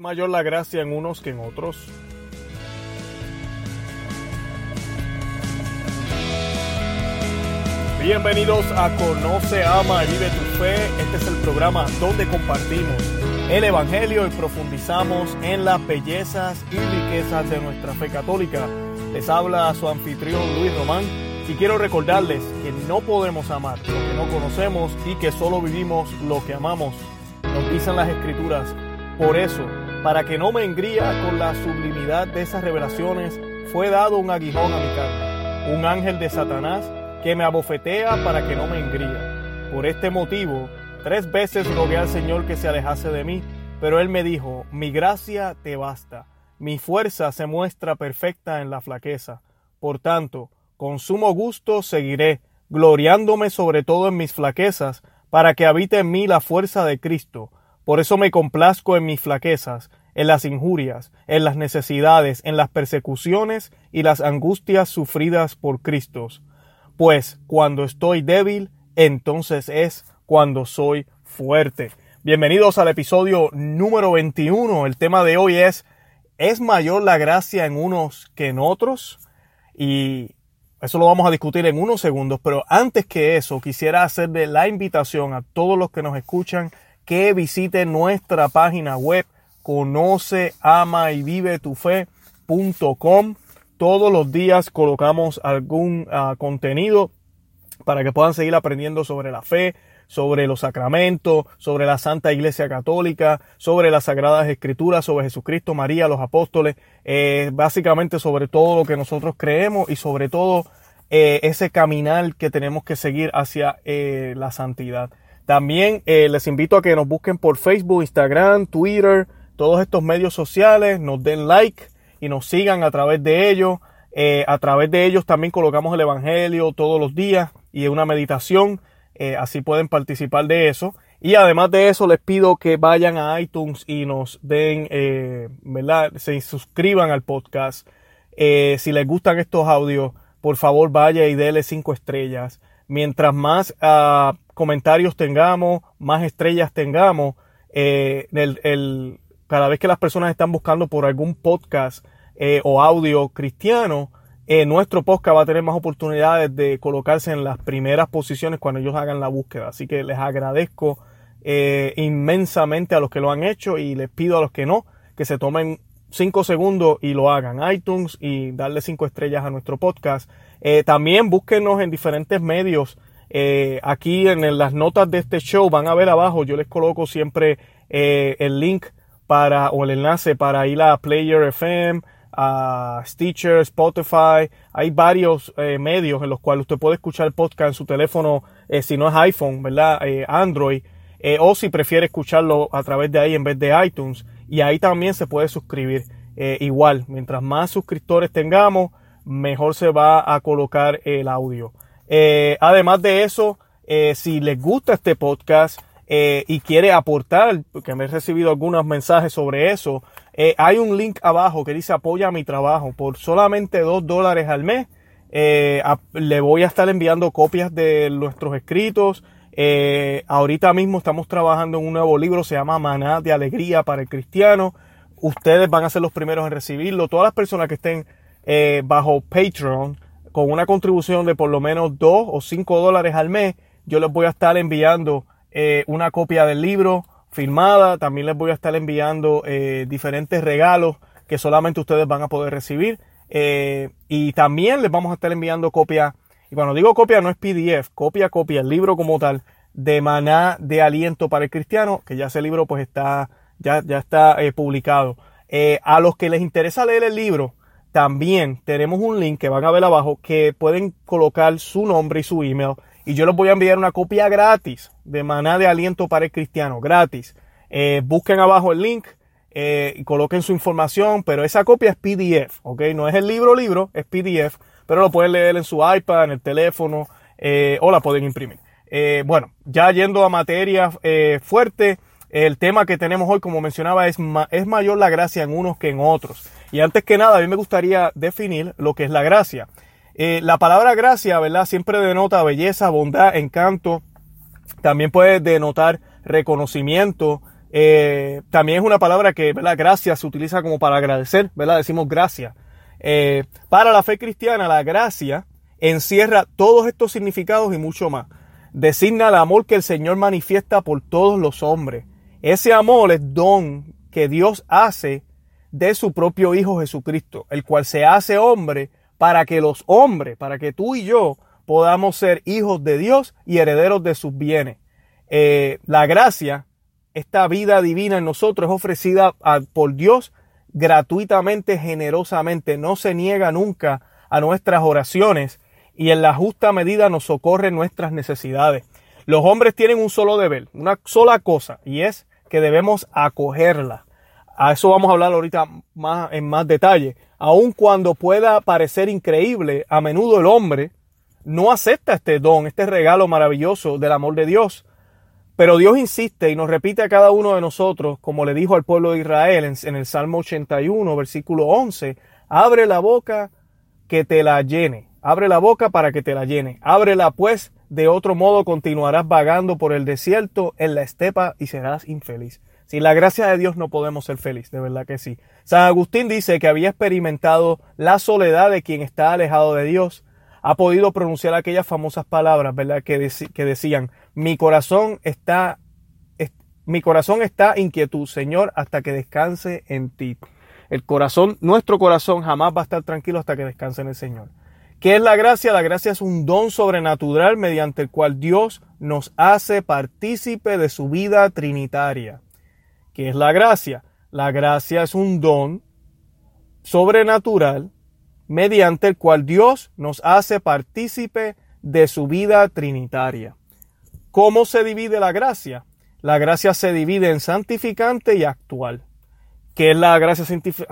mayor la gracia en unos que en otros. Bienvenidos a Conoce, Ama y Vive tu Fe. Este es el programa donde compartimos el Evangelio y profundizamos en las bellezas y riquezas de nuestra fe católica. Les habla su anfitrión Luis Román y quiero recordarles que no podemos amar lo que no conocemos y que solo vivimos lo que amamos. Nos dicen las escrituras. Por eso, para que no me engría con la sublimidad de esas revelaciones, fue dado un aguijón a mi carne, un ángel de Satanás que me abofetea para que no me engría. Por este motivo, tres veces rogué al Señor que se alejase de mí, pero él me dijo, mi gracia te basta, mi fuerza se muestra perfecta en la flaqueza. Por tanto, con sumo gusto seguiré, gloriándome sobre todo en mis flaquezas, para que habite en mí la fuerza de Cristo por eso me complazco en mis flaquezas, en las injurias, en las necesidades, en las persecuciones y las angustias sufridas por Cristo. Pues cuando estoy débil, entonces es cuando soy fuerte. Bienvenidos al episodio número 21. El tema de hoy es ¿Es mayor la gracia en unos que en otros? Y eso lo vamos a discutir en unos segundos, pero antes que eso quisiera hacerle la invitación a todos los que nos escuchan que visite nuestra página web conoce, ama y vive tu fe.com. Todos los días colocamos algún ah, contenido para que puedan seguir aprendiendo sobre la fe, sobre los sacramentos, sobre la Santa Iglesia Católica, sobre las Sagradas Escrituras, sobre Jesucristo, María, los apóstoles, eh, básicamente sobre todo lo que nosotros creemos y sobre todo eh, ese caminar que tenemos que seguir hacia eh, la santidad. También eh, les invito a que nos busquen por Facebook, Instagram, Twitter, todos estos medios sociales, nos den like y nos sigan a través de ellos. Eh, a través de ellos también colocamos el Evangelio todos los días y una meditación, eh, así pueden participar de eso. Y además de eso les pido que vayan a iTunes y nos den, ¿verdad? Se suscriban al podcast. si les gustan estos audios, por favor vaya y déle cinco estrellas. Mientras más uh, comentarios tengamos, más estrellas tengamos, eh, el, cada vez que las personas están buscando por algún podcast eh, o audio cristiano, eh, nuestro podcast va a tener más oportunidades de colocarse en las primeras posiciones cuando ellos hagan la búsqueda. Así que les agradezco inmensamente a los que lo han hecho y les pido a los que no que se tomen cinco segundos y lo hagan. iTunes y darle cinco estrellas a nuestro podcast. también búsquenos en diferentes medios eh, aquí en las notas de este show van a ver abajo, yo les coloco siempre eh, el link para o el enlace para ir a Player FM, a Stitcher, Spotify. Hay varios eh, medios en los cuales usted puede escuchar el podcast en su teléfono, si no es iPhone, ¿verdad? Android. o si prefiere escucharlo a través de ahí en vez de iTunes. Y ahí también se puede suscribir. igual, mientras más suscriptores tengamos, mejor se va a colocar el audio. Eh, además de eso, eh, si les gusta este podcast eh, y quiere aportar, porque me he recibido algunos mensajes sobre eso, hay un link abajo que dice apoya mi trabajo. Por solamente dos dólares al mes, le voy a estar enviando copias de nuestros escritos. ahorita mismo estamos trabajando en un nuevo libro, se llama Maná de Alegría para el Cristiano. Ustedes van a ser los primeros en recibirlo. Todas las personas que estén bajo Patreon, con una contribución de por lo menos 2 o 5 dólares al mes, yo les voy a estar enviando eh, una copia del libro firmada, también les voy a estar enviando eh, diferentes regalos que solamente ustedes van a poder recibir eh, y también les vamos a estar enviando copia, y cuando digo copia no es PDF, copia, copia, el libro como tal, de Maná de Aliento para el Cristiano, que ya ese libro pues está, ya, ya está publicado. a los que les interesa leer el libro, también tenemos un link que van a ver abajo que pueden colocar su nombre y su email y yo les voy a enviar una copia gratis de maná de aliento para el cristiano, gratis. Eh, busquen abajo el link eh, y coloquen su información, pero esa copia es PDF, ¿ok? No es el libro libro, es PDF, pero lo pueden leer en su iPad, en el teléfono eh, o la pueden imprimir. bueno, ya yendo a materia fuerte, el tema que tenemos hoy, como mencionaba, es, es mayor la gracia en unos que en otros. Y antes que nada, a mí me gustaría definir lo que es la gracia. Eh, la palabra gracia, ¿verdad? Siempre denota belleza, bondad, encanto. También puede denotar reconocimiento, Eh, también es una palabra que, ¿verdad? Gracia se utiliza como para agradecer, ¿verdad? Decimos gracia. Eh, para la fe cristiana, la gracia encierra todos estos significados y mucho más. Designa el amor que el Señor manifiesta por todos los hombres. Ese amor es don que Dios hace de su propio Hijo Jesucristo, el cual se hace hombre para que los hombres, para que tú y yo podamos ser hijos de Dios y herederos de sus bienes. Eh, la gracia, esta vida divina en nosotros es ofrecida por Dios gratuitamente, generosamente. No se niega nunca a nuestras oraciones y en la justa medida nos socorre nuestras necesidades. Los hombres tienen un solo deber, una sola cosa, y es que debemos acogerla. A eso vamos a hablar ahorita más, en más detalle. Aun cuando pueda parecer increíble, a menudo el hombre no acepta este don, este regalo maravilloso del amor de Dios. Pero Dios insiste y nos repite a cada uno de nosotros, como le dijo al pueblo de Israel en, el Salmo 81, versículo 11, abre la boca que te la llene, abre la boca para que te la llene, ábrela pues, de otro modo continuarás vagando por el desierto en la estepa y serás infeliz. Sin la gracia de Dios no podemos ser felices, de verdad que sí. San Agustín dice que había experimentado la soledad de quien está alejado de Dios, ha podido pronunciar aquellas famosas palabras, ¿verdad? Que, decían, mi corazón está, mi corazón está inquietud, Señor, hasta que descanse en ti. El corazón, nuestro corazón jamás va a estar tranquilo hasta que descanse en el Señor. ¿Qué es la gracia? La gracia es un don sobrenatural mediante el cual Dios nos hace partícipe de su vida trinitaria. ¿Qué es la gracia? La gracia es un don sobrenatural mediante el cual Dios nos hace partícipe de su vida trinitaria. ¿Cómo se divide la gracia? La gracia se divide en santificante y actual. ¿Qué es la gracia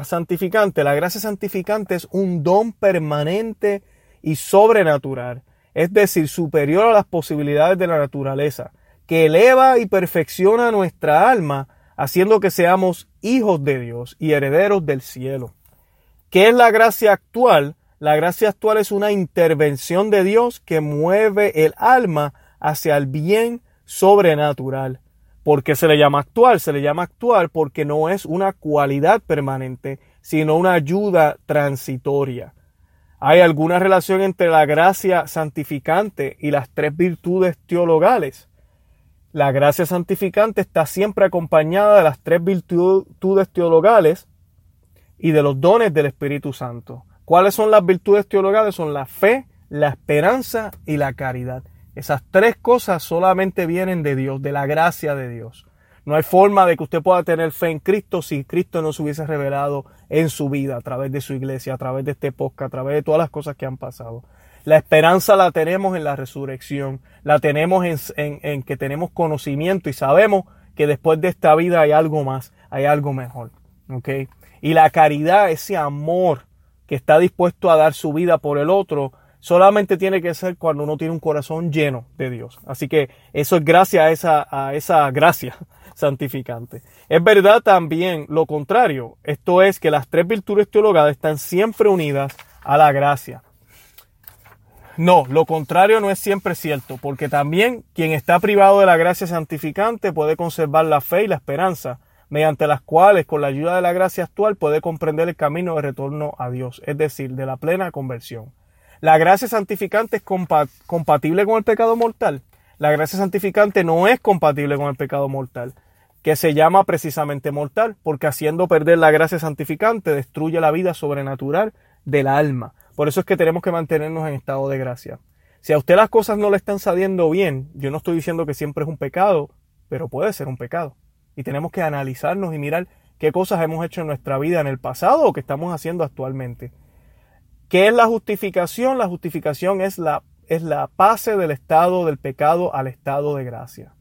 santificante? La gracia santificante es un don permanente y sobrenatural, es decir, superior a las posibilidades de la naturaleza, que eleva y perfecciona nuestra alma, haciendo que seamos hijos de Dios y herederos del cielo. ¿Qué es la gracia actual? La gracia actual es una intervención de Dios que mueve el alma hacia el bien sobrenatural. ¿Por qué se le llama actual? Se le llama actual porque no es una cualidad permanente, sino una ayuda transitoria. ¿Hay alguna relación entre la gracia santificante y las tres virtudes teologales? La gracia santificante está siempre acompañada de las tres virtudes teologales y de los dones del Espíritu Santo. ¿Cuáles son las virtudes teologales? Son la fe, la esperanza y la caridad. Esas tres cosas solamente vienen de Dios, de la gracia de Dios. No hay forma de que usted pueda tener fe en Cristo si Cristo no se hubiese revelado en su vida, a través de su iglesia, a través de este podcast, a través de todas las cosas que han pasado. La esperanza la tenemos en la resurrección, la tenemos en, que tenemos conocimiento y sabemos que después de esta vida hay algo más, hay algo mejor. ¿okay? Y la caridad, ese amor que está dispuesto a dar su vida por el otro, solamente tiene que ser cuando uno tiene un corazón lleno de Dios. Así que eso es gracias a esa, gracia santificante. Es verdad también lo contrario. Esto es que las tres virtudes teologales están siempre unidas a la gracia. No, lo contrario no es siempre cierto, porque también quien está privado de la gracia santificante puede conservar la fe y la esperanza, mediante las cuales, con la ayuda de la gracia actual, puede comprender el camino de retorno a Dios, es decir, de la plena conversión. La gracia santificante es compatible con el pecado mortal. La gracia santificante no es compatible con el pecado mortal, que se llama precisamente mortal, porque haciendo perder la gracia santificante destruye la vida sobrenatural del alma. Por eso es que tenemos que mantenernos en estado de gracia. Si a usted las cosas no le están saliendo bien, yo no estoy diciendo que siempre es un pecado, pero puede ser un pecado y tenemos que analizarnos y mirar qué cosas hemos hecho en nuestra vida en el pasado o qué estamos haciendo actualmente. ¿Qué es la justificación? La justificación es la, es la pase del estado del pecado al estado de gracia.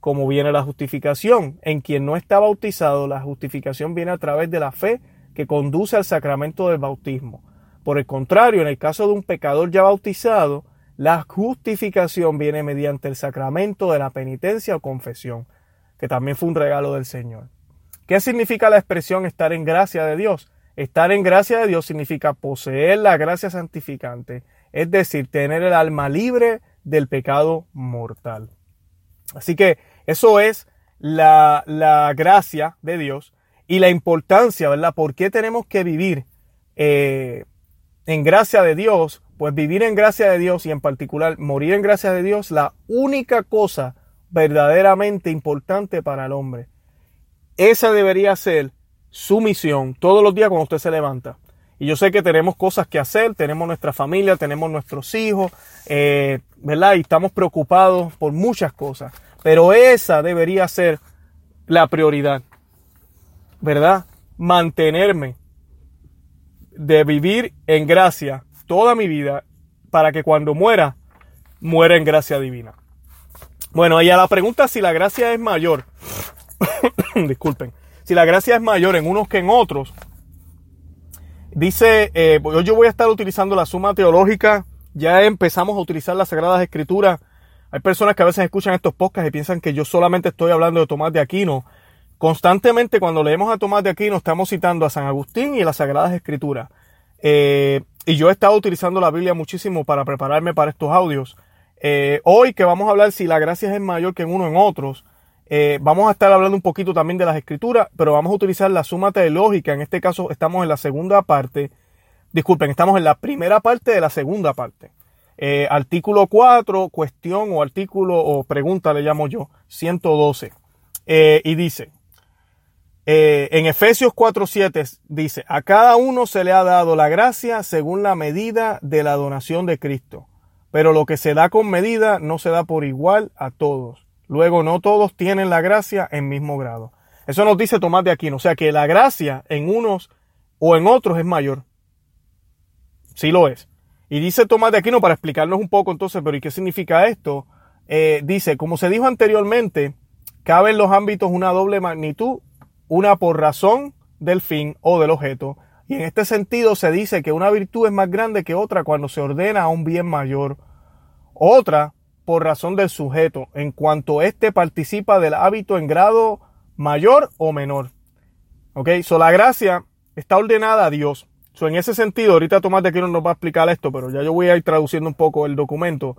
Como viene la justificación? En quien no está bautizado, la justificación viene a través de la fe que conduce al sacramento del bautismo. Por el contrario, en el caso de un pecador ya bautizado, la justificación viene mediante el sacramento de la penitencia o confesión que también fue un regalo del Señor. ¿Qué significa la expresión estar en gracia de Dios? Estar en gracia de Dios significa poseer la gracia santificante, es decir, tener el alma libre del pecado mortal. Así que eso es la, la gracia de Dios y la importancia, ¿verdad? ¿Por qué tenemos que vivir eh, en gracia de Dios? Pues vivir en gracia de Dios y en particular morir en gracia de Dios, la única cosa verdaderamente importante para el hombre. Esa debería ser su misión todos los días cuando usted se levanta. Y yo sé que tenemos cosas que hacer, tenemos nuestra familia, tenemos nuestros hijos, eh, ¿verdad? Y estamos preocupados por muchas cosas. Pero esa debería ser la prioridad, ¿verdad? Mantenerme de vivir en gracia toda mi vida para que cuando muera, muera en gracia divina. Bueno, y a la pregunta si la gracia es mayor, disculpen, si la gracia es mayor en unos que en otros, dice, eh, yo voy a estar utilizando la suma teológica, ya empezamos a utilizar las Sagradas Escrituras hay personas que a veces escuchan estos podcasts y piensan que yo solamente estoy hablando de Tomás de Aquino. Constantemente cuando leemos a Tomás de Aquino estamos citando a San Agustín y las Sagradas Escrituras. Eh, y yo he estado utilizando la Biblia muchísimo para prepararme para estos audios. Eh, hoy que vamos a hablar si la gracia es mayor que en uno en otros, eh, vamos a estar hablando un poquito también de las escrituras, pero vamos a utilizar la suma teológica. En este caso estamos en la segunda parte. Disculpen, estamos en la primera parte de la segunda parte. Artículo 4, cuestión o artículo o pregunta le llamo yo, 112. Eh, y dice, eh, en Efesios 4.7 dice, a cada uno se le ha dado la gracia según la medida de la donación de Cristo. Pero lo que se da con medida no se da por igual a todos. Luego no todos tienen la gracia en mismo grado. Eso nos dice Tomás de Aquino. O sea que la gracia en unos o en otros es mayor. Sí lo es. Y dice Tomás de Aquino, para explicarnos un poco entonces, pero ¿y qué significa esto? Eh, dice, como se dijo anteriormente, cabe en los ámbitos una doble magnitud, una por razón del fin o del objeto. Y en este sentido se dice que una virtud es más grande que otra cuando se ordena a un bien mayor. Otra por razón del sujeto, en cuanto éste participa del hábito en grado mayor o menor. Ok, so la gracia está ordenada a Dios en ese sentido, ahorita Tomás de Aquino nos va a explicar esto, pero ya yo voy a ir traduciendo un poco el documento.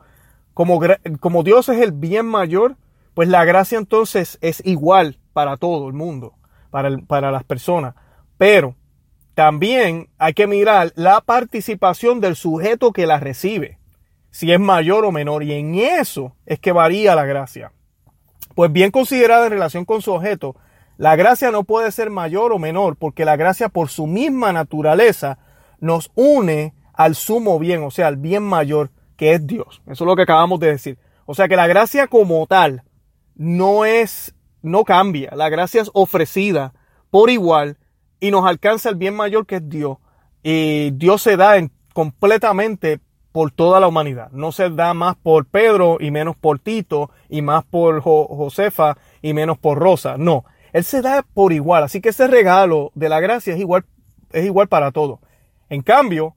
Como, como Dios es el bien mayor, pues la gracia entonces es igual para todo el mundo, para, para las personas. Pero también hay que mirar la participación del sujeto que la recibe, si es mayor o menor, y en eso es que varía la gracia. Pues bien considerada en relación con su objeto, la gracia no puede ser mayor o menor porque la gracia por su misma naturaleza nos une al sumo bien, o sea, al bien mayor que es Dios. Eso es lo que acabamos de decir. O sea que la gracia como tal no es, no cambia. La gracia es ofrecida por igual y nos alcanza el bien mayor que es Dios. Y Dios se da en, completamente por toda la humanidad. No se da más por Pedro y menos por Tito y más por Josefa y menos por Rosa. No, él se da por igual. Así que ese regalo de la gracia es igual, es igual para todos. En cambio,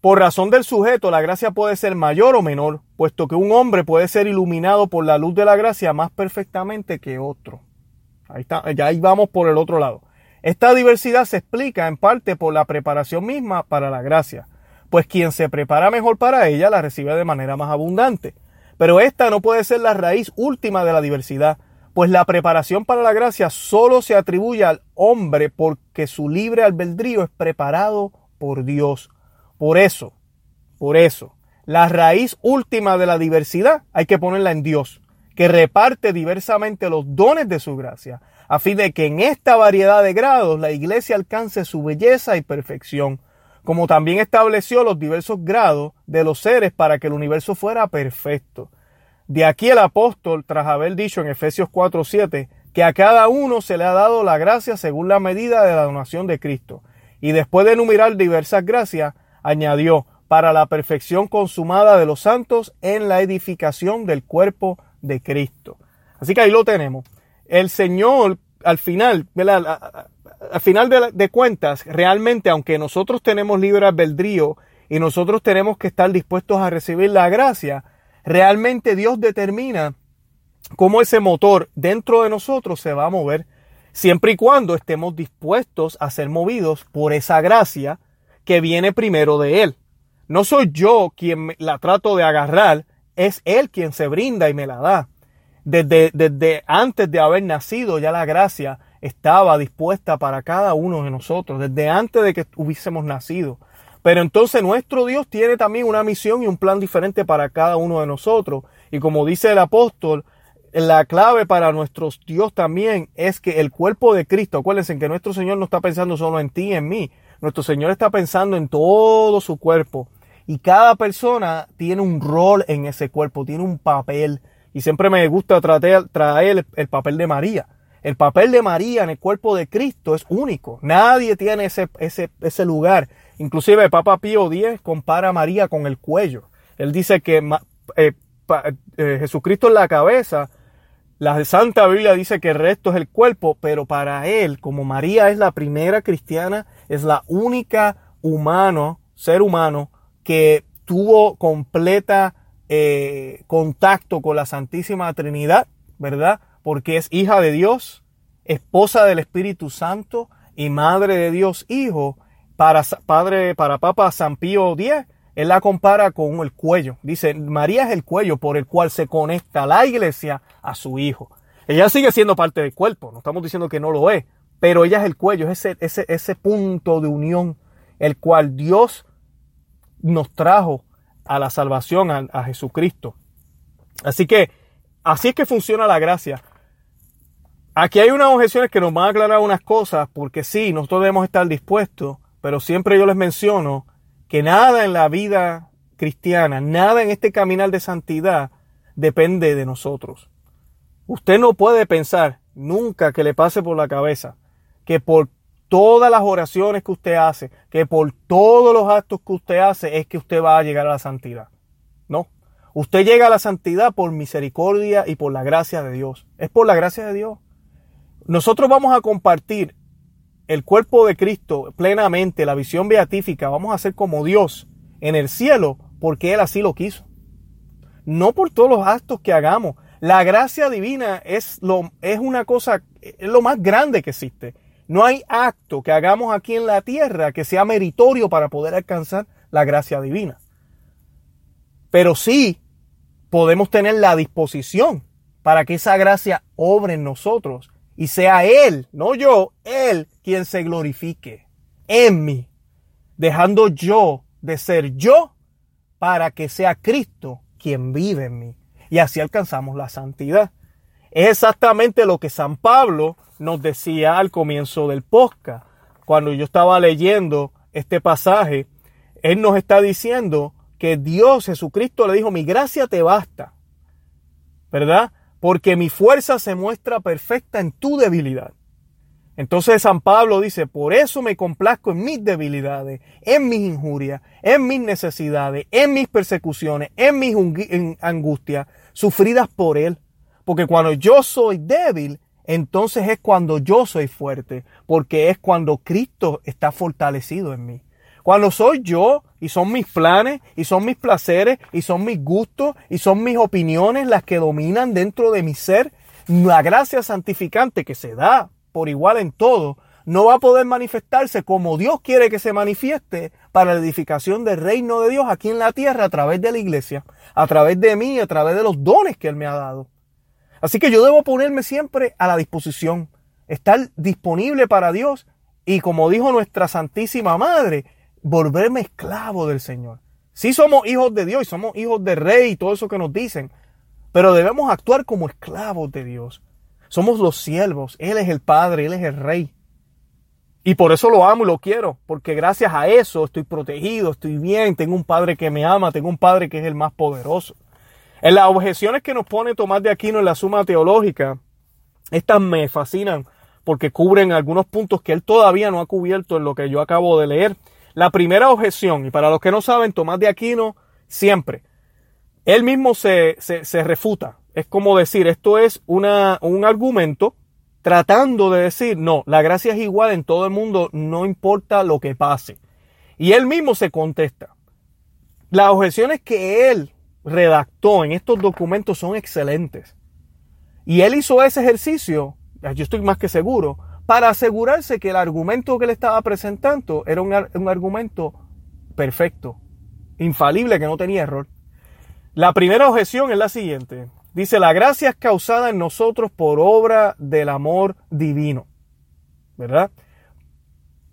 por razón del sujeto, la gracia puede ser mayor o menor, puesto que un hombre puede ser iluminado por la luz de la gracia más perfectamente que otro. Ahí está, ya ahí vamos por el otro lado. Esta diversidad se explica en parte por la preparación misma para la gracia, pues quien se prepara mejor para ella la recibe de manera más abundante. Pero esta no puede ser la raíz última de la diversidad, pues la preparación para la gracia solo se atribuye al hombre porque su libre albedrío es preparado por Dios. Por eso, por eso, la raíz última de la diversidad hay que ponerla en Dios, que reparte diversamente los dones de su gracia, a fin de que en esta variedad de grados la iglesia alcance su belleza y perfección, como también estableció los diversos grados de los seres para que el universo fuera perfecto. De aquí el apóstol, tras haber dicho en Efesios 4:7, que a cada uno se le ha dado la gracia según la medida de la donación de Cristo. Y después de enumerar diversas gracias, añadió, para la perfección consumada de los santos en la edificación del cuerpo de Cristo. Así que ahí lo tenemos. El Señor, al final, al final de, de cuentas, realmente, aunque nosotros tenemos libre albedrío y nosotros tenemos que estar dispuestos a recibir la gracia, realmente Dios determina cómo ese motor dentro de nosotros se va a mover, siempre y cuando estemos dispuestos a ser movidos por esa gracia que viene primero de Él. No soy yo quien la trato de agarrar, es Él quien se brinda y me la da. Desde, desde antes de haber nacido ya la gracia estaba dispuesta para cada uno de nosotros, desde antes de que hubiésemos nacido. Pero entonces nuestro Dios tiene también una misión y un plan diferente para cada uno de nosotros. Y como dice el apóstol, la clave para nuestro Dios también es que el cuerpo de Cristo, acuérdense que nuestro Señor no está pensando solo en ti y en mí, nuestro Señor está pensando en todo su cuerpo. Y cada persona tiene un rol en ese cuerpo, tiene un papel. Y siempre me gusta traer, traer el papel de María. El papel de María en el cuerpo de Cristo es único. Nadie tiene ese, ese, ese lugar. Inclusive Papa Pío X compara a María con el cuello. Él dice que eh, eh, Jesucristo es la cabeza, la Santa Biblia dice que el resto es el cuerpo, pero para él, como María es la primera cristiana, es la única humano, ser humano, que tuvo completa eh, contacto con la Santísima Trinidad, ¿verdad? Porque es hija de Dios, esposa del Espíritu Santo y madre de Dios Hijo, para, padre, para Papa San Pío X, él la compara con el cuello. Dice, María es el cuello por el cual se conecta la iglesia a su hijo. Ella sigue siendo parte del cuerpo, no estamos diciendo que no lo es, pero ella es el cuello, es ese, ese, ese punto de unión, el cual Dios nos trajo a la salvación, a, a Jesucristo. Así que, así es que funciona la gracia. Aquí hay unas objeciones que nos van a aclarar unas cosas, porque sí, nosotros debemos estar dispuestos pero siempre yo les menciono que nada en la vida cristiana, nada en este caminar de santidad depende de nosotros. Usted no puede pensar nunca que le pase por la cabeza que por todas las oraciones que usted hace, que por todos los actos que usted hace es que usted va a llegar a la santidad. No. Usted llega a la santidad por misericordia y por la gracia de Dios. Es por la gracia de Dios. Nosotros vamos a compartir el cuerpo de Cristo plenamente, la visión beatífica, vamos a ser como Dios en el cielo porque Él así lo quiso. No por todos los actos que hagamos. La gracia divina es, lo, es una cosa, es lo más grande que existe. No hay acto que hagamos aquí en la tierra que sea meritorio para poder alcanzar la gracia divina. Pero sí podemos tener la disposición para que esa gracia obre en nosotros y sea Él, no yo, Él quien se glorifique en mí, dejando yo de ser yo para que sea Cristo quien vive en mí. Y así alcanzamos la santidad. Es exactamente lo que San Pablo nos decía al comienzo del podcast. Cuando yo estaba leyendo este pasaje, él nos está diciendo que Dios Jesucristo le dijo, mi gracia te basta. ¿Verdad? porque mi fuerza se muestra perfecta en tu debilidad. Entonces San Pablo dice, por eso me complazco en mis debilidades, en mis injurias, en mis necesidades, en mis persecuciones, en mis angustias, sufridas por Él. Porque cuando yo soy débil, entonces es cuando yo soy fuerte, porque es cuando Cristo está fortalecido en mí. Cuando soy yo y son mis planes y son mis placeres y son mis gustos y son mis opiniones las que dominan dentro de mi ser, la gracia santificante que se da por igual en todo, no va a poder manifestarse como Dios quiere que se manifieste para la edificación del reino de Dios aquí en la tierra a través de la iglesia, a través de mí, a través de los dones que Él me ha dado. Así que yo debo ponerme siempre a la disposición, estar disponible para Dios y como dijo nuestra Santísima Madre, volverme esclavo del Señor. Sí somos hijos de Dios y somos hijos de rey y todo eso que nos dicen, pero debemos actuar como esclavos de Dios. Somos los siervos, Él es el Padre, Él es el Rey. Y por eso lo amo y lo quiero, porque gracias a eso estoy protegido, estoy bien, tengo un Padre que me ama, tengo un Padre que es el más poderoso. En las objeciones que nos pone Tomás de Aquino en la suma teológica, estas me fascinan porque cubren algunos puntos que él todavía no ha cubierto en lo que yo acabo de leer. La primera objeción, y para los que no saben, Tomás de Aquino siempre, él mismo se, se, refuta. Es como decir, esto es una, un argumento tratando de decir, no, la gracia es igual en todo el mundo, no importa lo que pase. Y él mismo se contesta. Las objeciones que él redactó en estos documentos son excelentes. Y él hizo ese ejercicio, yo estoy más que seguro, para asegurarse que el argumento que le estaba presentando era un, argumento perfecto, infalible, que no tenía error. La primera objeción es la siguiente. Dice, la gracia es causada en nosotros por obra del amor divino. ¿Verdad?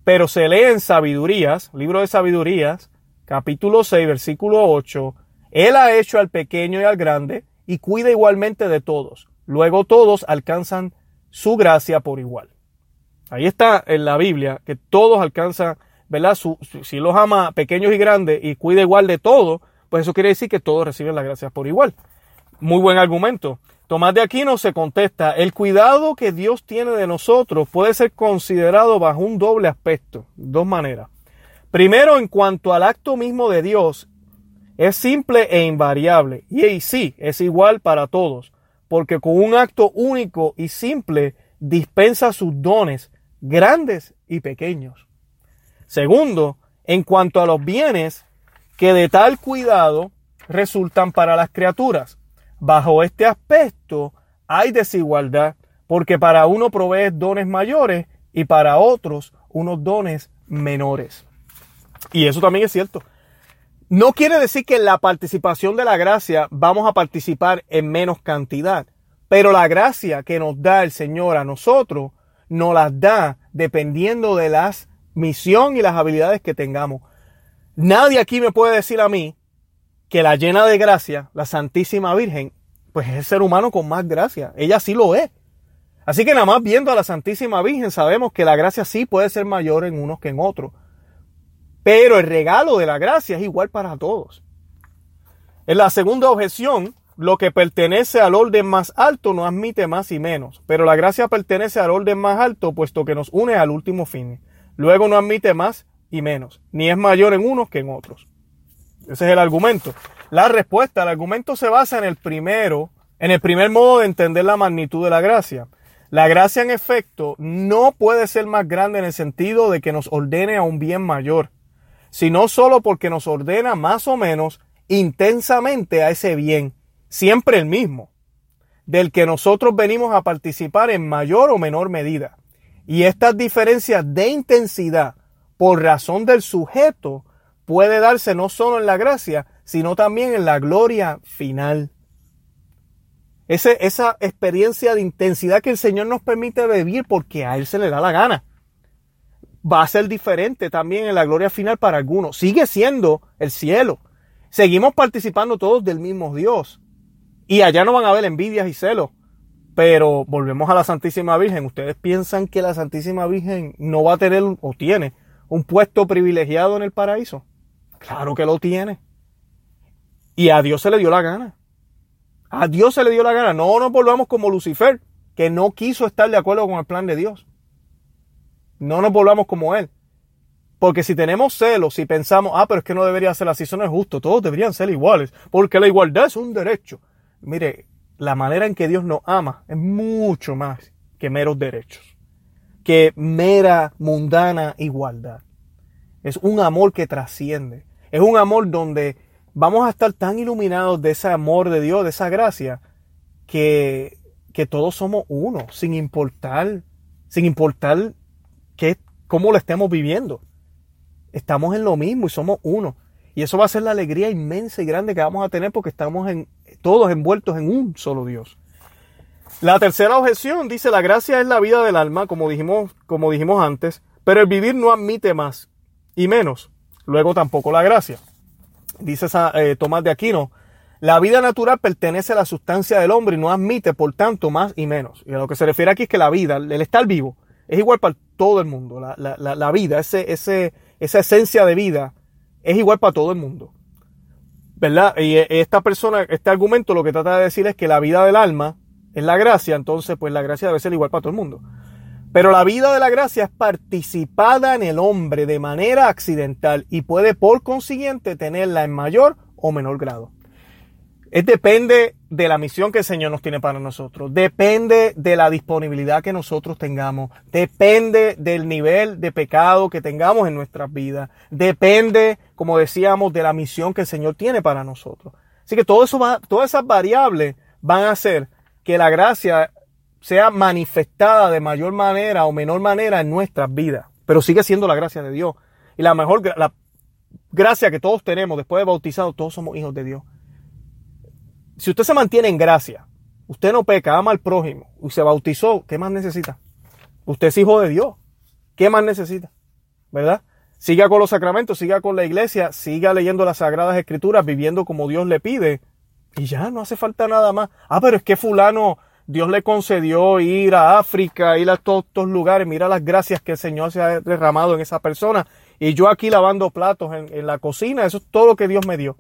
Pero se lee en Sabidurías, libro de Sabidurías, capítulo 6, versículo 8. Él ha hecho al pequeño y al grande y cuida igualmente de todos. Luego todos alcanzan su gracia por igual. Ahí está en la Biblia que todos alcanzan, ¿verdad? si los ama pequeños y grandes y cuida igual de todo, pues eso quiere decir que todos reciben la gracia por igual. Muy buen argumento. Tomás de Aquino se contesta, el cuidado que Dios tiene de nosotros puede ser considerado bajo un doble aspecto, dos maneras. Primero, en cuanto al acto mismo de Dios, es simple e invariable, y sí, es igual para todos, porque con un acto único y simple dispensa sus dones, grandes y pequeños. Segundo, en cuanto a los bienes que de tal cuidado resultan para las criaturas. Bajo este aspecto hay desigualdad, porque para uno provee dones mayores y para otros unos dones menores. Y eso también es cierto. No quiere decir que en la participación de la gracia vamos a participar en menos cantidad, pero la gracia que nos da el Señor a nosotros nos las da dependiendo de las misión y las habilidades que tengamos. Nadie aquí me puede decir a mí que la llena de gracia, la Santísima Virgen, pues es el ser humano con más gracia. Ella sí lo es. Así que nada más viendo a la Santísima Virgen sabemos que la gracia sí puede ser mayor en unos que en otros. Pero el regalo de la gracia es igual para todos. En la segunda objeción, lo que pertenece al orden más alto no admite más y menos, pero la gracia pertenece al orden más alto puesto que nos une al último fin. Luego no admite más y menos, ni es mayor en unos que en otros. Ese es el argumento. La respuesta, el argumento se basa en el primero, en el primer modo de entender la magnitud de la gracia. La gracia en efecto no puede ser más grande en el sentido de que nos ordene a un bien mayor, sino solo porque nos ordena más o menos intensamente a ese bien, siempre el mismo, del que nosotros venimos a participar en mayor o menor medida. Y estas diferencias de intensidad por razón del sujeto puede darse no solo en la gracia, sino también en la gloria final. esa experiencia de intensidad que el Señor nos permite vivir porque a Él se le da la gana. Va a ser diferente también en la gloria final para algunos. Sigue siendo el cielo. Seguimos participando todos del mismo Dios. Y allá no van a haber envidias y celos. Pero volvemos a la Santísima Virgen. ¿Ustedes piensan que la Santísima Virgen no va a tener o tiene un puesto privilegiado en el paraíso? Claro que lo tiene. Y a Dios se le dio la gana. A Dios se le dio la gana. No nos volvamos como Lucifer, que no quiso estar de acuerdo con el plan de Dios. No nos volvamos como él. Porque si tenemos celos, si pensamos, ah, pero es que no debería ser así, eso no es justo, todos deberían ser iguales, porque la igualdad es un derecho. Mire, la manera en que Dios nos ama es mucho más que meros derechos, que mera mundana igualdad. Es un amor que trasciende. Es un amor donde vamos a estar tan iluminados de ese amor de Dios, de esa gracia, que, que todos somos uno, sin importar, sin importar qué, cómo lo estemos viviendo. Estamos en lo mismo y somos uno. Y eso va a ser la alegría inmensa y grande que vamos a tener porque estamos todos envueltos en un solo Dios. La tercera objeción dice, la gracia es la vida del alma, como dijimos, como dijimos antes, pero el vivir no admite más y menos. Luego tampoco la gracia. Dice eh, Tomás de Aquino, la vida natural pertenece a la sustancia del hombre y no admite, por tanto, más y menos. Y a lo que se refiere aquí es que la vida, el estar vivo, es igual para todo el mundo. La, la, la vida, ese, ese, esa esencia de vida, es igual para todo el mundo. ¿Verdad? Y eh, esta persona, este argumento lo que trata de decir es que la vida del alma es la gracia, entonces pues la gracia debe ser igual para todo el mundo. Pero la vida de la gracia es participada en el hombre de manera accidental y puede por consiguiente tenerla en mayor o menor grado. Es depende de la misión que el Señor nos tiene para nosotros. Depende de la disponibilidad que nosotros tengamos. Depende del nivel de pecado que tengamos en nuestras vidas. Depende, como decíamos, de la misión que el Señor tiene para nosotros. Así que todo eso va, todas esas variables van a hacer que la gracia sea manifestada de mayor manera o menor manera en nuestras vidas. Pero sigue siendo la gracia de Dios. Y la mejor, la gracia que todos tenemos después de bautizados, todos somos hijos de Dios si usted se mantiene en gracia, usted no peca, ama al prójimo y se bautizó, ¿qué más necesita? Usted es hijo de Dios. ¿Qué más necesita? ¿Verdad? Siga con los sacramentos, siga con la iglesia, siga leyendo las sagradas escrituras, viviendo como Dios le pide. Y ya no hace falta nada más. Ah, pero es que fulano, Dios le concedió ir a África, ir a todos estos lugares. Mira las gracias que el Señor se ha derramado en esa persona. Y yo aquí lavando platos en, en la cocina, eso es todo lo que Dios me dio.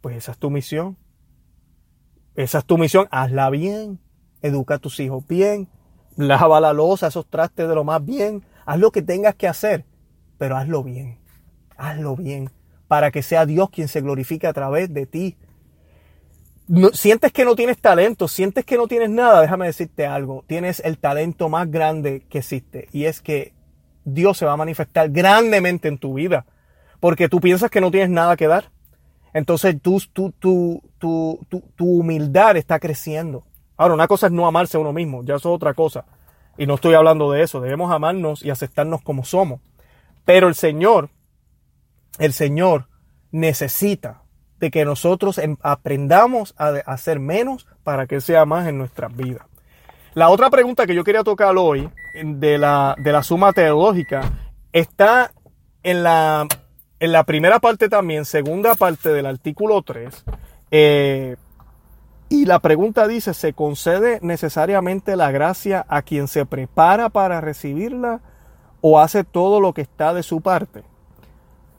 Pues esa es tu misión. Esa es tu misión. Hazla bien. Educa a tus hijos bien. Lava la losa, esos trastes de lo más bien. Haz lo que tengas que hacer pero hazlo bien, hazlo bien, para que sea Dios quien se glorifique a través de ti. sientes que no tienes talento, sientes que no tienes nada, déjame decirte algo, tienes el talento más grande que existe y es que Dios se va a manifestar grandemente en tu vida, porque tú piensas que no tienes nada que dar. Entonces tu, tu, humildad está creciendo. Ahora, una cosa es no amarse a uno mismo, ya eso es otra cosa. Y no estoy hablando de eso, debemos amarnos y aceptarnos como somos. Pero el Señor, el Señor necesita de que nosotros em, aprendamos a hacer menos para que sea más en nuestras vidas. La otra pregunta que yo quería tocar hoy de la, de la suma teológica está en la, en la primera parte también, segunda parte del artículo 3. Eh, y la pregunta dice, ¿se concede necesariamente la gracia a quien se prepara para recibirla? o hace todo lo que está de su parte.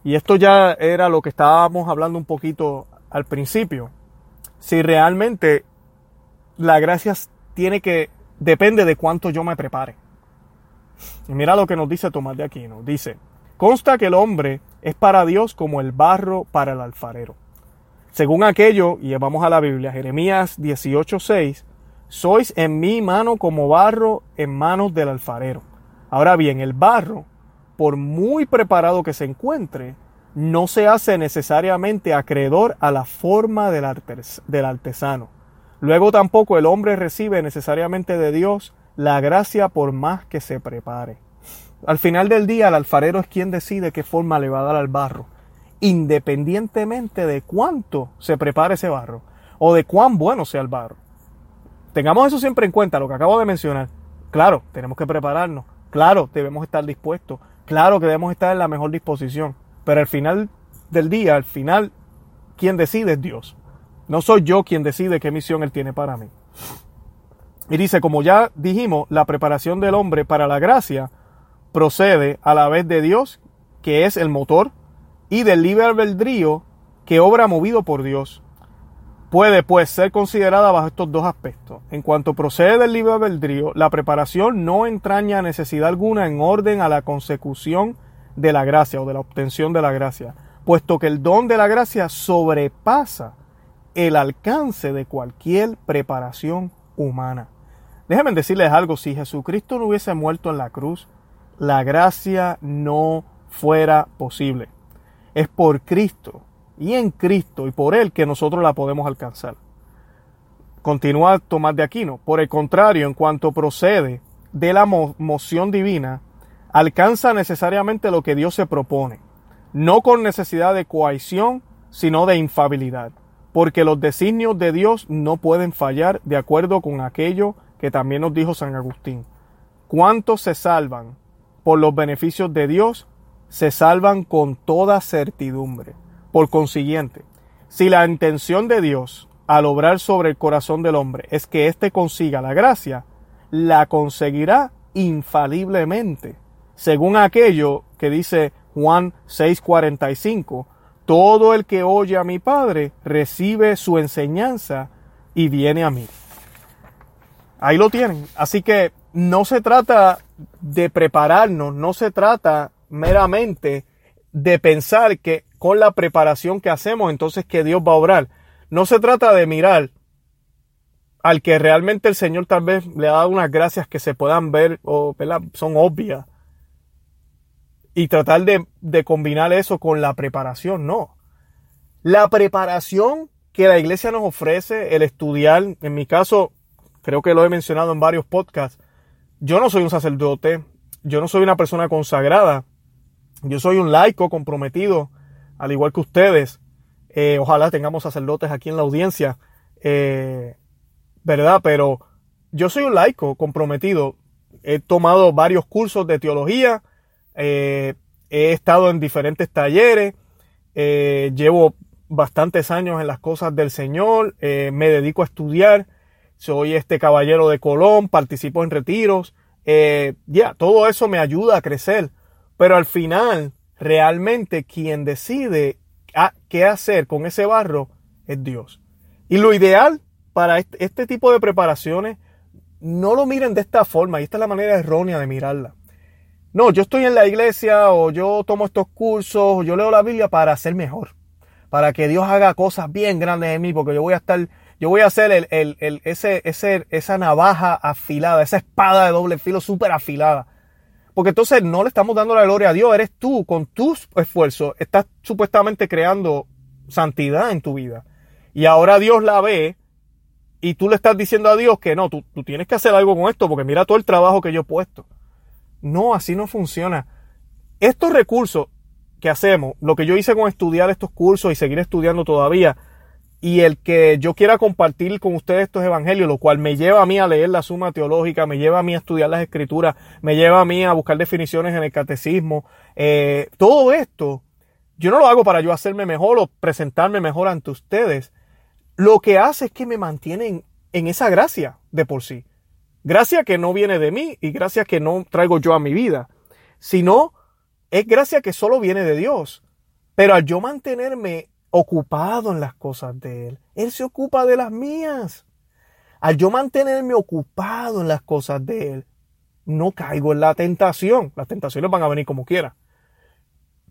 Y esto ya era lo que estábamos hablando un poquito al principio. Si realmente la gracia tiene que, depende de cuánto yo me prepare. Y mira lo que nos dice Tomás de Aquino. Dice, consta que el hombre es para Dios como el barro para el alfarero. Según aquello, y vamos a la Biblia, Jeremías 18:6, sois en mi mano como barro en manos del alfarero Ahora bien, el barro, por muy preparado que se encuentre, no se hace necesariamente acreedor a la forma del, artesano. Luego tampoco el hombre recibe necesariamente de Dios la gracia por más que se prepare. Al final del día el alfarero es quien decide qué forma le va a dar al barro, independientemente de cuánto se prepare ese barro o de cuán bueno sea el barro. Tengamos eso siempre en cuenta, lo que acabo de mencionar. Claro, tenemos que prepararnos, Claro, debemos estar dispuestos. Claro que debemos estar en la mejor disposición. Pero al final del día, al final, quien decide es Dios. No soy yo quien decide qué misión Él tiene para mí. Y dice, como ya dijimos, la preparación del hombre para la gracia procede a la vez de Dios, que es el motor, y del libre albedrío, que obra movido por Dios puede pues ser considerada bajo estos dos aspectos. En cuanto procede del libre albedrío, la preparación no entraña necesidad alguna en orden a la consecución de la gracia o de la obtención de la gracia, puesto que el don de la gracia sobrepasa el alcance de cualquier preparación humana. Déjenme decirles algo, si Jesucristo no hubiese muerto en la cruz, la gracia no fuera posible. Es por Cristo y en Cristo y por Él que nosotros la podemos alcanzar. Continúa Tomás de Aquino. Por el contrario, en cuanto procede de la moción divina, alcanza necesariamente lo que Dios se propone, no con necesidad de coacción, sino de infabilidad, porque los designios de Dios no pueden fallar de acuerdo con aquello que también nos dijo San Agustín. ¿Cuántos se salvan por los beneficios de Dios? Se salvan con toda certidumbre. Por consiguiente, si la intención de Dios al obrar sobre el corazón del hombre es que éste consiga la gracia, la conseguirá infaliblemente, según aquello que dice Juan 6:45, todo el que oye a mi Padre recibe su enseñanza y viene a mí. Ahí lo tienen. Así que no se trata de prepararnos, no se trata meramente de pensar que con la preparación que hacemos, entonces que Dios va a obrar. No se trata de mirar al que realmente el Señor tal vez le ha dado unas gracias que se puedan ver o son obvias. Y tratar de, de combinar eso con la preparación, no. La preparación que la iglesia nos ofrece, el estudiar, en mi caso, creo que lo he mencionado en varios podcasts, yo no soy un sacerdote, yo no soy una persona consagrada, yo soy un laico comprometido al igual que ustedes. Eh, ojalá tengamos sacerdotes aquí en la audiencia. Eh, ¿verdad? Pero yo soy un laico comprometido. He tomado varios cursos de teología, eh, he estado en diferentes talleres, llevo bastantes años en las cosas del Señor, me dedico a estudiar, soy este caballero de Colón, participo en retiros, ya, todo eso me ayuda a crecer, pero al final, realmente quien decide qué hacer con ese barro es Dios. Y lo ideal para este, este tipo de preparaciones, no lo miren de esta forma, y esta es la manera errónea de mirarla. No, yo estoy en la iglesia o yo tomo estos cursos o yo leo la Biblia para ser mejor. Para que Dios haga cosas bien grandes en mí, porque yo voy a estar, yo voy a hacer el, el, el, ese, ese, esa navaja afilada, esa espada de doble filo súper afilada. Porque entonces no le estamos dando la gloria a Dios, eres tú, con tus esfuerzos, estás supuestamente creando santidad en tu vida. Y ahora Dios la ve y tú le estás diciendo a Dios que no, tú, tú tienes que hacer algo con esto porque mira todo el trabajo que yo he puesto. No, así no funciona. Estos recursos que hacemos, lo que yo hice con estudiar estos cursos y seguir estudiando todavía, y el que yo quiera compartir con ustedes estos evangelios, lo cual me lleva a mí a leer la suma teológica, me lleva a mí a estudiar las escrituras, me lleva a mí a buscar definiciones en el catecismo, eh, todo esto, yo no lo hago para yo hacerme mejor o presentarme mejor ante ustedes. Lo que hace es que me mantienen en esa gracia de por sí. Gracia que no viene de mí y gracia que no traigo yo a mi vida, sino es gracia que solo viene de Dios. Pero al yo mantenerme ocupado en las cosas de Él, Él se ocupa de las mías. Al yo mantenerme ocupado en las cosas de Él, no caigo en la tentación. Las tentaciones van a venir como quiera.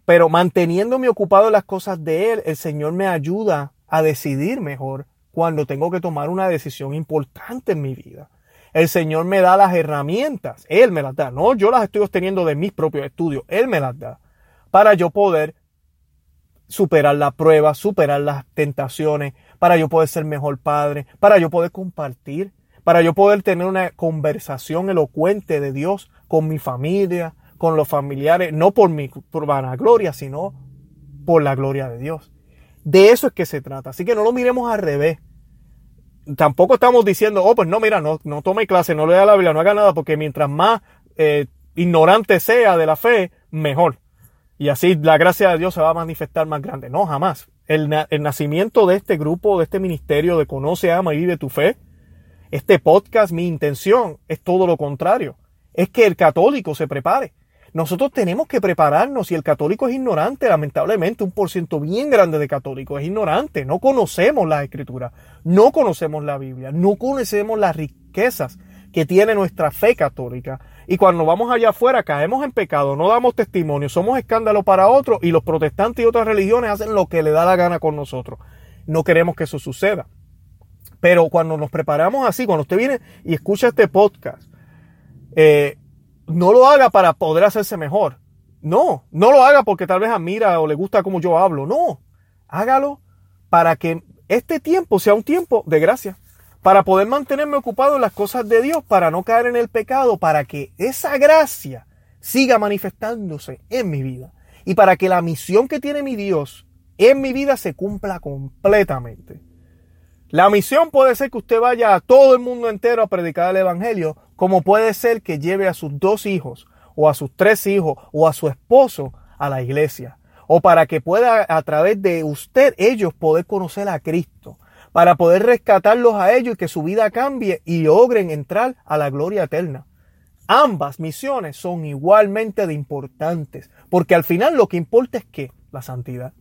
Pero manteniéndome ocupado en las cosas de Él, el Señor me ayuda a decidir mejor cuando tengo que tomar una decisión importante en mi vida. El Señor me da las herramientas, Él me las da, no yo las estoy obteniendo de mis propios estudios, Él me las da para yo poder superar la prueba, superar las tentaciones, para yo poder ser mejor padre, para yo poder compartir, para yo poder tener una conversación elocuente de Dios con mi familia, con los familiares, no por mi por vanagloria, sino por la gloria de Dios. De eso es que se trata. Así que no lo miremos al revés tampoco estamos diciendo, oh, pues no, mira, no, no tome clase, no lea la Biblia, no haga nada, porque mientras más eh, ignorante sea de la fe, mejor. Y así la gracia de Dios se va a manifestar más grande. No, jamás. El, nacimiento de este grupo, de este ministerio de Conoce, Ama y Vive tu Fe, este podcast, mi intención es todo lo contrario. Es que el católico se prepare nosotros tenemos que prepararnos y el católico es ignorante, lamentablemente, un porciento bien grande de católicos es ignorante, no conocemos la escritura, no conocemos la Biblia, no conocemos las riquezas que tiene nuestra fe católica. Y cuando vamos allá afuera caemos en pecado, no damos testimonio, somos escándalo para otros y los protestantes y otras religiones hacen lo que le da la gana con nosotros. No queremos que eso suceda. Pero cuando nos preparamos así, cuando usted viene y escucha este podcast, eh, no lo haga para poder hacerse mejor. No, no lo haga porque tal vez admira o le gusta como yo hablo. No, hágalo para que este tiempo sea un tiempo de gracia. Para poder mantenerme ocupado en las cosas de Dios, para no caer en el pecado, para que esa gracia siga manifestándose en mi vida. Y para que la misión que tiene mi Dios en mi vida se cumpla completamente. La misión puede ser que usted vaya a todo el mundo entero a predicar el Evangelio, como puede ser que lleve a sus dos hijos, o a sus tres hijos, o a su esposo a la iglesia, o para que pueda a través de usted ellos poder conocer a Cristo, para poder rescatarlos a ellos y que su vida cambie y logren entrar a la gloria eterna. Ambas misiones son igualmente de importantes, porque al final lo que importa es que la santidad,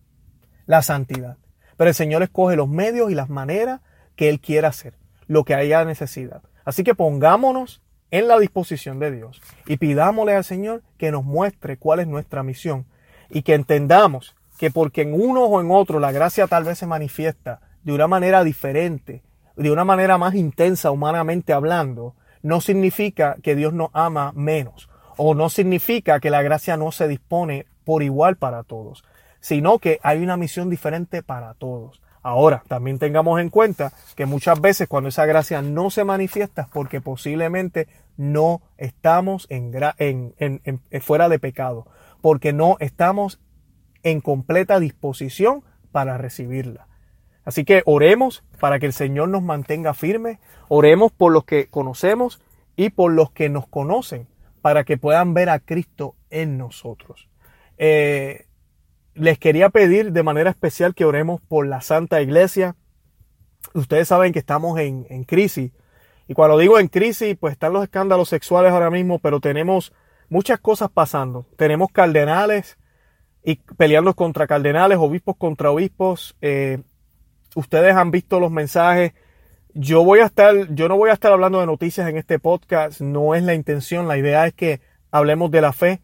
la santidad. Pero el Señor escoge los medios y las maneras que Él quiera hacer, lo que haya necesidad. Así que pongámonos en la disposición de Dios y pidámosle al Señor que nos muestre cuál es nuestra misión y que entendamos que porque en uno o en otro la gracia tal vez se manifiesta de una manera diferente, de una manera más intensa humanamente hablando, no significa que Dios nos ama menos o no significa que la gracia no se dispone por igual para todos sino que hay una misión diferente para todos. Ahora, también tengamos en cuenta que muchas veces cuando esa gracia no se manifiesta es porque posiblemente no estamos en, fuera de pecado, porque no estamos en completa disposición para recibirla. Así que oremos para que el Señor nos mantenga firmes, oremos por los que conocemos y por los que nos conocen, para que puedan ver a Cristo en nosotros. Eh, les quería pedir de manera especial que oremos por la Santa Iglesia. Ustedes saben que estamos en, crisis. Y cuando digo en crisis, pues están los escándalos sexuales ahora mismo, pero tenemos muchas cosas pasando. Tenemos cardenales y peleando contra cardenales, obispos contra obispos. Eh, ustedes han visto los mensajes. Yo voy a estar, yo no voy a estar hablando de noticias en este podcast. No es la intención. La idea es que hablemos de la fe.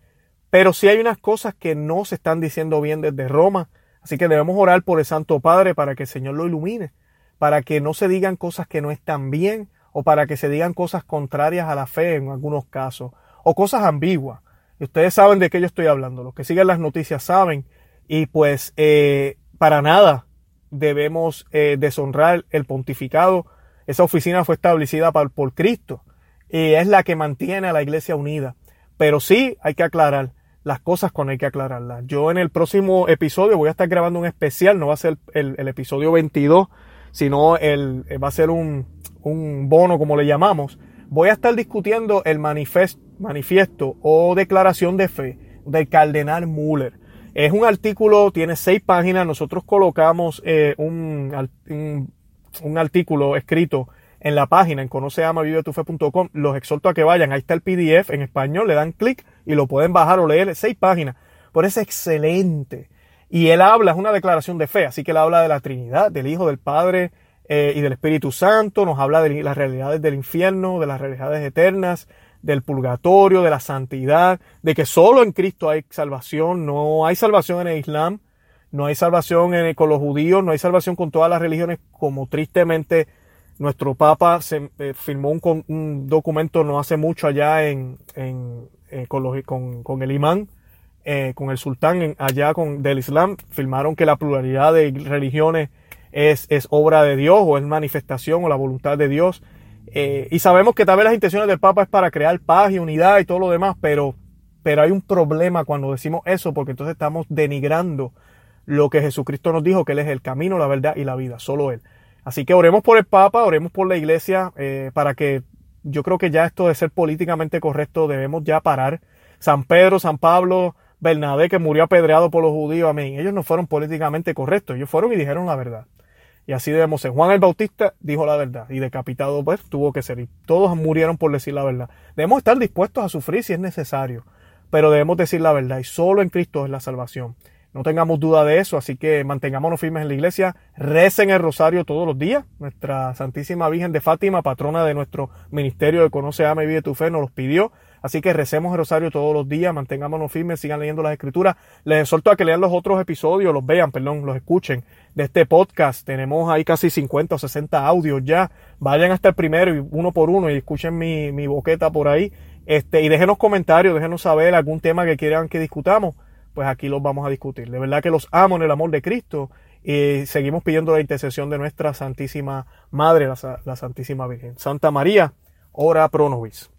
Pero sí hay unas cosas que no se están diciendo bien desde Roma. Así que debemos orar por el Santo Padre para que el Señor lo ilumine. Para que no se digan cosas que no están bien o para que se digan cosas contrarias a la fe en algunos casos o cosas ambiguas. Y ustedes saben de qué yo estoy hablando. Los que siguen las noticias saben. Y pues eh, para nada debemos eh, deshonrar el pontificado. Esa oficina fue establecida por, por Cristo y es la que mantiene a la iglesia unida. Pero sí hay que aclarar las cosas cuando hay que aclararlas. Yo en el próximo episodio voy a estar grabando un especial, no va a ser el, episodio 22, sino el, va a ser un, un bono como le llamamos, voy a estar discutiendo el manifiesto o declaración de fe del cardenal Müller. Es un artículo, tiene seis páginas. Nosotros colocamos eh, un, un, artículo escrito en la página en conoceamavivetufe.com. Los exhorto a que vayan. Ahí está el PDF en español. Le dan clic y lo pueden bajar o leer. Seis páginas. Por es excelente. Y él habla, es una declaración de fe. Así que él habla de la Trinidad, del Hijo, del Padre, eh, y del Espíritu Santo, nos habla de las realidades del infierno, de las realidades eternas, del purgatorio, de la santidad, de que solo en Cristo hay salvación, no hay salvación en el Islam, no hay salvación en con los judíos, no hay salvación con todas las religiones, como tristemente nuestro Papa se, eh, firmó un, documento no hace mucho allá en, eh, con, el imán, con el sultán allá con, del Islam, firmaron que la pluralidad de religiones es, es obra de Dios o es manifestación o la voluntad de Dios. Eh, y sabemos que tal vez las intenciones del Papa es para crear paz y unidad y todo lo demás, pero, pero hay un problema cuando decimos eso, porque entonces estamos denigrando lo que Jesucristo nos dijo, que Él es el camino, la verdad y la vida, solo Él. Así que oremos por el Papa, oremos por la Iglesia, eh, para que yo creo que ya esto de ser políticamente correcto debemos ya parar. San Pedro, San Pablo, Bernabé, que murió apedreado por los judíos, amén. Ellos no fueron políticamente correctos, ellos fueron y dijeron la verdad. Y así debemos ser. Juan el Bautista dijo la verdad y decapitado pues tuvo que ser. Y todos murieron por decir la verdad. Debemos estar dispuestos a sufrir si es necesario, pero debemos decir la verdad y solo en Cristo es la salvación. No tengamos duda de eso, así que mantengámonos firmes en la iglesia, recen el rosario todos los días. Nuestra Santísima Virgen de Fátima, patrona de nuestro ministerio de Conoce, Ama y Vive tu Fe, nos los pidió. Así que recemos el rosario todos los días, mantengámonos firmes, sigan leyendo las escrituras. Les exhorto a que lean los otros episodios, los vean, perdón, los escuchen de este podcast. Tenemos ahí casi 50 o 60 audios ya. Vayan hasta el primero y uno por uno y escuchen mi, mi boqueta por ahí. Este, y déjenos comentarios, déjenos saber algún tema que quieran que discutamos pues aquí los vamos a discutir. De verdad que los amo en el amor de Cristo y seguimos pidiendo la intercesión de nuestra Santísima Madre, la, Santísima Virgen. Santa María, ora pro nobis.